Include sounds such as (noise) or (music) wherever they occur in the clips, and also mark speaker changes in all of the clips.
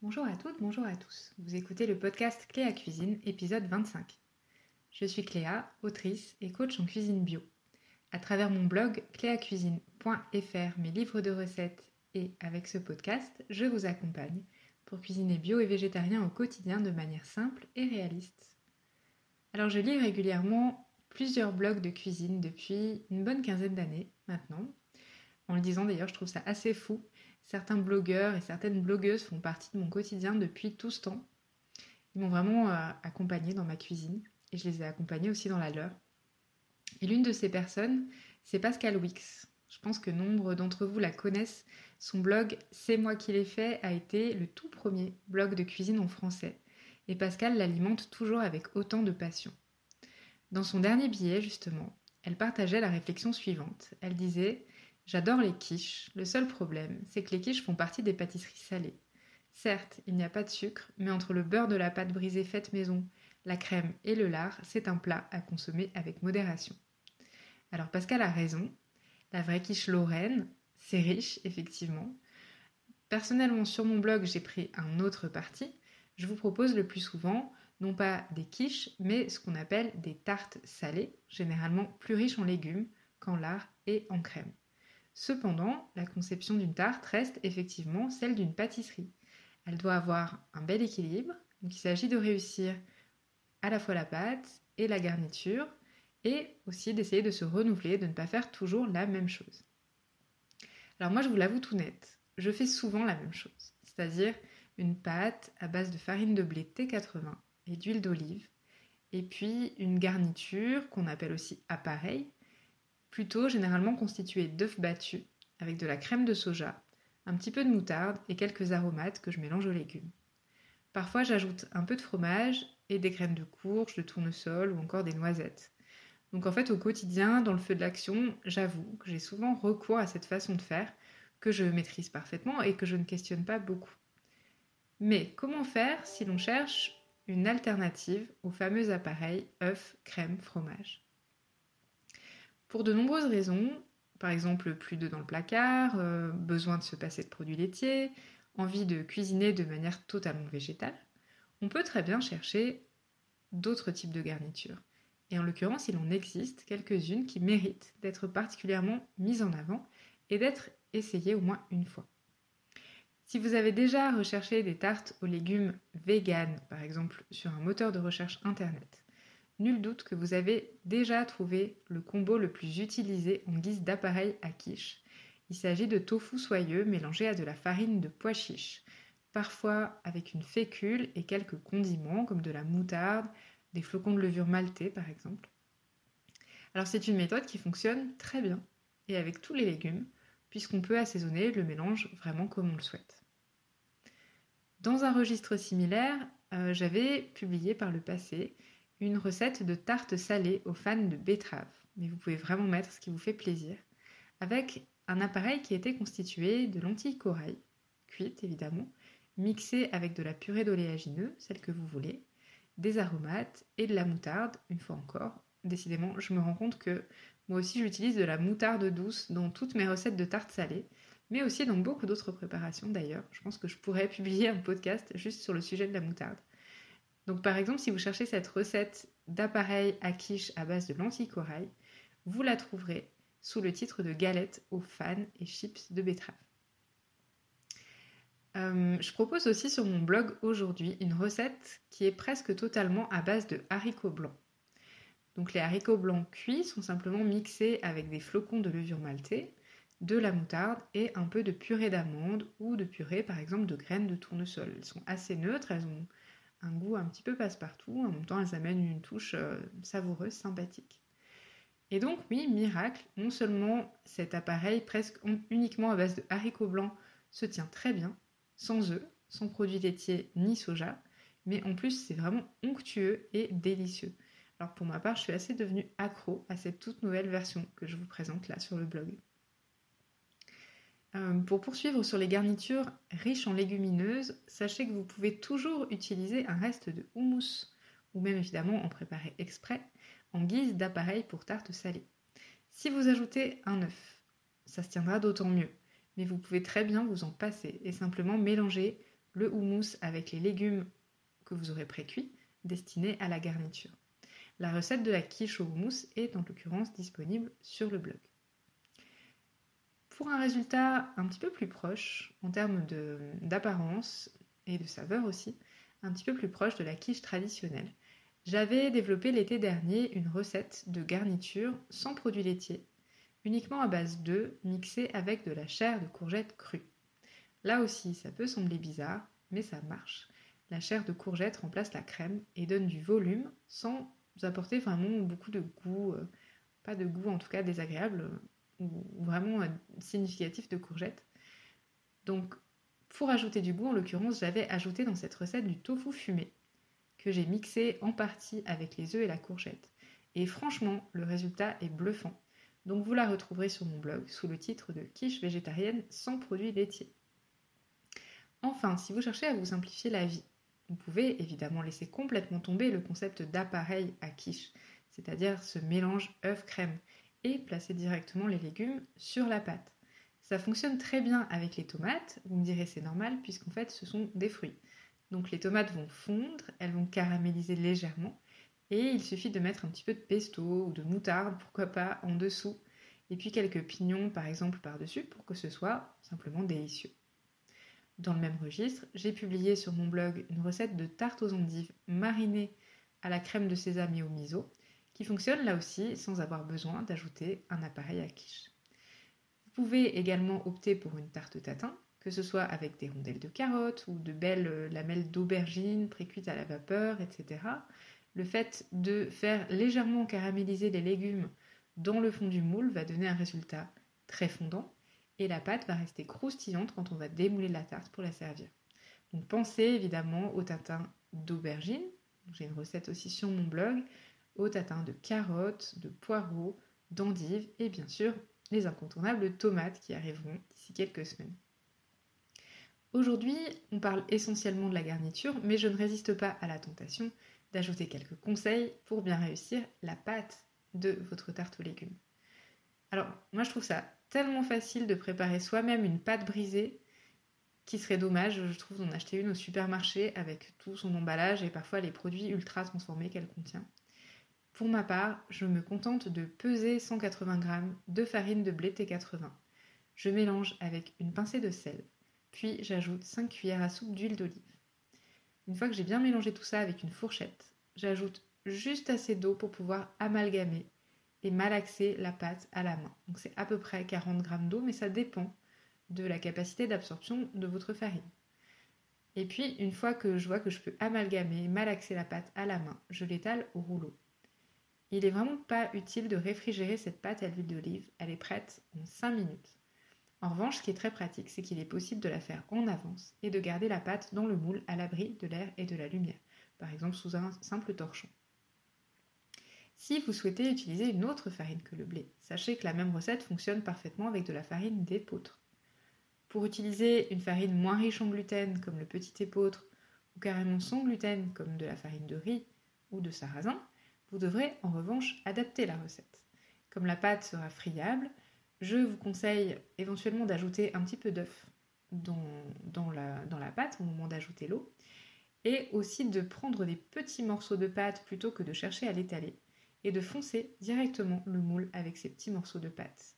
Speaker 1: Bonjour à toutes, bonjour à tous. Vous écoutez le podcast Cléa Cuisine, épisode 25. Je suis Cléa, autrice et coach en cuisine bio. À travers mon blog cléacuisine.fr, mes livres de recettes et avec ce podcast, je vous accompagne pour cuisiner bio et végétarien au quotidien de manière simple et réaliste. Alors je lis régulièrement plusieurs blogs de cuisine depuis une bonne quinzaine d'années maintenant. En le disant d'ailleurs, je trouve ça assez fou Certains blogueurs et certaines blogueuses font partie de mon quotidien depuis tout ce temps. Ils m'ont vraiment euh, accompagnée dans ma cuisine et je les ai accompagnés aussi dans la leur. Et l'une de ces personnes, c'est Pascal Wix. Je pense que nombre d'entre vous la connaissent. Son blog C'est moi qui l'ai fait a été le tout premier blog de cuisine en français. Et Pascal l'alimente toujours avec autant de passion. Dans son dernier billet, justement, elle partageait la réflexion suivante. Elle disait J'adore les quiches. Le seul problème, c'est que les quiches font partie des pâtisseries salées. Certes, il n'y a pas de sucre, mais entre le beurre de la pâte brisée faite maison, la crème et le lard, c'est un plat à consommer avec modération. Alors Pascal a raison. La vraie quiche lorraine, c'est riche, effectivement. Personnellement, sur mon blog, j'ai pris un autre parti. Je vous propose le plus souvent, non pas des quiches, mais ce qu'on appelle des tartes salées, généralement plus riches en légumes qu'en lard et en crème. Cependant, la conception d'une tarte reste effectivement celle d'une pâtisserie. Elle doit avoir un bel équilibre, donc il s'agit de réussir à la fois la pâte et la garniture, et aussi d'essayer de se renouveler, de ne pas faire toujours la même chose. Alors moi je vous l'avoue tout net, je fais souvent la même chose, c'est-à-dire une pâte à base de farine de blé T80 et d'huile d'olive, et puis une garniture qu'on appelle aussi appareil, plutôt généralement constitué d'œufs battus avec de la crème de soja, un petit peu de moutarde et quelques aromates que je mélange aux légumes. Parfois j'ajoute un peu de fromage et des graines de courge, de tournesol ou encore des noisettes. Donc en fait au quotidien, dans le feu de l'action, j'avoue que j'ai souvent recours à cette façon de faire que je maîtrise parfaitement et que je ne questionne pas beaucoup. Mais comment faire si l'on cherche une alternative au fameux appareil œufs, crème, fromage? Pour de nombreuses raisons, par exemple plus d'œufs dans le placard, euh, besoin de se passer de produits laitiers, envie de cuisiner de manière totalement végétale, on peut très bien chercher d'autres types de garnitures. Et en l'occurrence, il en existe quelques-unes qui méritent d'être particulièrement mises en avant et d'être essayées au moins une fois. Si vous avez déjà recherché des tartes aux légumes vegan, par exemple sur un moteur de recherche internet, Nul doute que vous avez déjà trouvé le combo le plus utilisé en guise d'appareil à quiche. Il s'agit de tofu soyeux mélangé à de la farine de pois chiche, parfois avec une fécule et quelques condiments comme de la moutarde, des flocons de levure maltais par exemple. Alors c'est une méthode qui fonctionne très bien et avec tous les légumes, puisqu'on peut assaisonner le mélange vraiment comme on le souhaite. Dans un registre similaire, euh, j'avais publié par le passé une recette de tarte salée aux fans de betterave. Mais vous pouvez vraiment mettre ce qui vous fait plaisir. Avec un appareil qui était constitué de lentilles corail, cuites évidemment, mixées avec de la purée d'oléagineux, celle que vous voulez, des aromates et de la moutarde, une fois encore. Décidément, je me rends compte que moi aussi j'utilise de la moutarde douce dans toutes mes recettes de tarte salée, mais aussi dans beaucoup d'autres préparations d'ailleurs. Je pense que je pourrais (laughs) publier un podcast juste sur le sujet de la moutarde. Donc par exemple, si vous cherchez cette recette d'appareil à quiche à base de lentilles corail, vous la trouverez sous le titre de galette aux fans et chips de betterave. Euh, je propose aussi sur mon blog aujourd'hui une recette qui est presque totalement à base de haricots blancs. Donc les haricots blancs cuits sont simplement mixés avec des flocons de levure maltais, de la moutarde et un peu de purée d'amande ou de purée par exemple de graines de tournesol. Elles sont assez neutres, elles ont un goût un petit peu passe-partout. En même temps, elles amènent une touche euh, savoureuse, sympathique. Et donc, oui, miracle, non seulement cet appareil presque uniquement à base de haricots blancs se tient très bien, sans œufs, sans produits laitiers ni soja, mais en plus c'est vraiment onctueux et délicieux. Alors pour ma part, je suis assez devenue accro à cette toute nouvelle version que je vous présente là sur le blog. Euh, pour poursuivre sur les garnitures riches en légumineuses, sachez que vous pouvez toujours utiliser un reste de houmous, ou même évidemment en préparer exprès, en guise d'appareil pour tarte salée. Si vous ajoutez un œuf, ça se tiendra d'autant mieux, mais vous pouvez très bien vous en passer et simplement mélanger le houmous avec les légumes que vous aurez pré-cuits destinés à la garniture. La recette de la quiche au houmous est en l'occurrence disponible sur le blog. Pour un résultat un petit peu plus proche en termes d'apparence et de saveur aussi, un petit peu plus proche de la quiche traditionnelle, j'avais développé l'été dernier une recette de garniture sans produits laitiers, uniquement à base d'œufs mixés avec de la chair de courgette crue. Là aussi, ça peut sembler bizarre, mais ça marche. La chair de courgette remplace la crème et donne du volume sans apporter vraiment beaucoup de goût, euh, pas de goût en tout cas désagréable, ou vraiment euh, significatif de courgette. Donc, pour ajouter du goût, en l'occurrence, j'avais ajouté dans cette recette du tofu fumé, que j'ai mixé en partie avec les œufs et la courgette. Et franchement, le résultat est bluffant. Donc vous la retrouverez sur mon blog sous le titre de quiche végétarienne sans produits laitiers. Enfin, si vous cherchez à vous simplifier la vie, vous pouvez évidemment laisser complètement tomber le concept d'appareil à quiche, c'est-à-dire ce mélange œuf-crème, et placer directement les légumes sur la pâte. Ça fonctionne très bien avec les tomates, vous me direz c'est normal puisqu'en fait ce sont des fruits. Donc les tomates vont fondre, elles vont caraméliser légèrement et il suffit de mettre un petit peu de pesto ou de moutarde, pourquoi pas, en dessous et puis quelques pignons par exemple par-dessus pour que ce soit simplement délicieux. Dans le même registre, j'ai publié sur mon blog une recette de tarte aux endives marinée à la crème de sésame et au miso qui fonctionne là aussi sans avoir besoin d'ajouter un appareil à quiche. Vous pouvez également opter pour une tarte tatin, que ce soit avec des rondelles de carottes ou de belles lamelles d'aubergine précuites à la vapeur, etc. Le fait de faire légèrement caraméliser les légumes dans le fond du moule va donner un résultat très fondant et la pâte va rester croustillante quand on va démouler la tarte pour la servir. Donc pensez évidemment au tatin d'aubergine. J'ai une recette aussi sur mon blog au tatin de carottes, de poireaux, d'endives et bien sûr les incontournables tomates qui arriveront d'ici quelques semaines. Aujourd'hui, on parle essentiellement de la garniture, mais je ne résiste pas à la tentation d'ajouter quelques conseils pour bien réussir la pâte de votre tarte aux légumes. Alors, moi je trouve ça tellement facile de préparer soi-même une pâte brisée qui serait dommage, je trouve, d'en acheter une au supermarché avec tout son emballage et parfois les produits ultra transformés qu'elle contient. Pour ma part, je me contente de peser 180 g de farine de blé T80. Je mélange avec une pincée de sel, puis j'ajoute 5 cuillères à soupe d'huile d'olive. Une fois que j'ai bien mélangé tout ça avec une fourchette, j'ajoute juste assez d'eau pour pouvoir amalgamer et malaxer la pâte à la main. Donc c'est à peu près 40 g d'eau, mais ça dépend de la capacité d'absorption de votre farine. Et puis, une fois que je vois que je peux amalgamer, malaxer la pâte à la main, je l'étale au rouleau. Il n'est vraiment pas utile de réfrigérer cette pâte à l'huile d'olive, elle est prête en 5 minutes. En revanche, ce qui est très pratique, c'est qu'il est possible de la faire en avance et de garder la pâte dans le moule à l'abri de l'air et de la lumière, par exemple sous un simple torchon. Si vous souhaitez utiliser une autre farine que le blé, sachez que la même recette fonctionne parfaitement avec de la farine d'épeautre. Pour utiliser une farine moins riche en gluten comme le petit épeautre ou carrément sans gluten comme de la farine de riz ou de sarrasin, vous devrez en revanche adapter la recette. Comme la pâte sera friable, je vous conseille éventuellement d'ajouter un petit peu d'œuf dans, la, pâte au moment d'ajouter l'eau et aussi de prendre des petits morceaux de pâte plutôt que de chercher à l'étaler et de foncer directement le moule avec ces petits morceaux de pâte.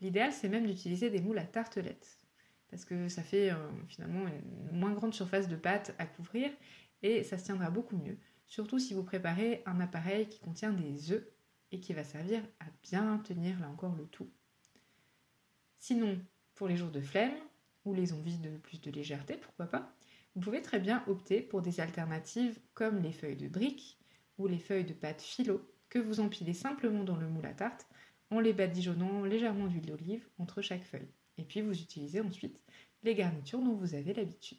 Speaker 1: L'idéal c'est même d'utiliser des moules à tartelettes parce que ça fait euh, finalement une moins grande surface de pâte à couvrir et ça se tiendra beaucoup mieux surtout si vous préparez un appareil qui contient des œufs et qui va servir à bien tenir là encore le tout. Sinon, pour les jours de flemme ou les envies de plus de légèreté, pourquoi pas, vous pouvez très bien opter pour des alternatives comme les feuilles de briques ou les feuilles de pâte philo que vous empilez simplement dans le moule à tarte en les badigeonnant légèrement d'huile d'olive entre chaque feuille. Et puis vous utilisez ensuite les garnitures dont vous avez l'habitude.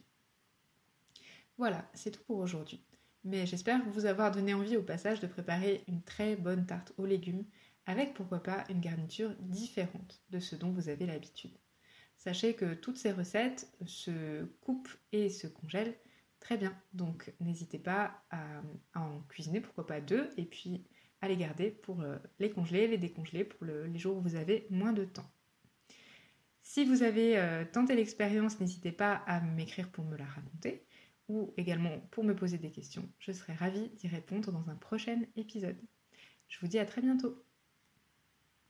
Speaker 1: Voilà, c'est tout pour aujourd'hui. Mais j'espère vous avoir donné envie au passage de préparer une très bonne tarte aux légumes avec pourquoi pas une garniture différente de ce dont vous avez l'habitude. Sachez que toutes ces recettes se coupent et se congèlent très bien, donc n'hésitez pas à, en cuisiner, pourquoi pas deux, et puis à les garder pour euh, les congeler, les décongeler pour les jours où vous avez moins de temps. Si vous avez euh, tenté l'expérience, n'hésitez pas à m'écrire pour me la raconter ou également pour me poser des questions. Je serai ravie d'y répondre dans un prochain épisode. Je vous dis à très bientôt.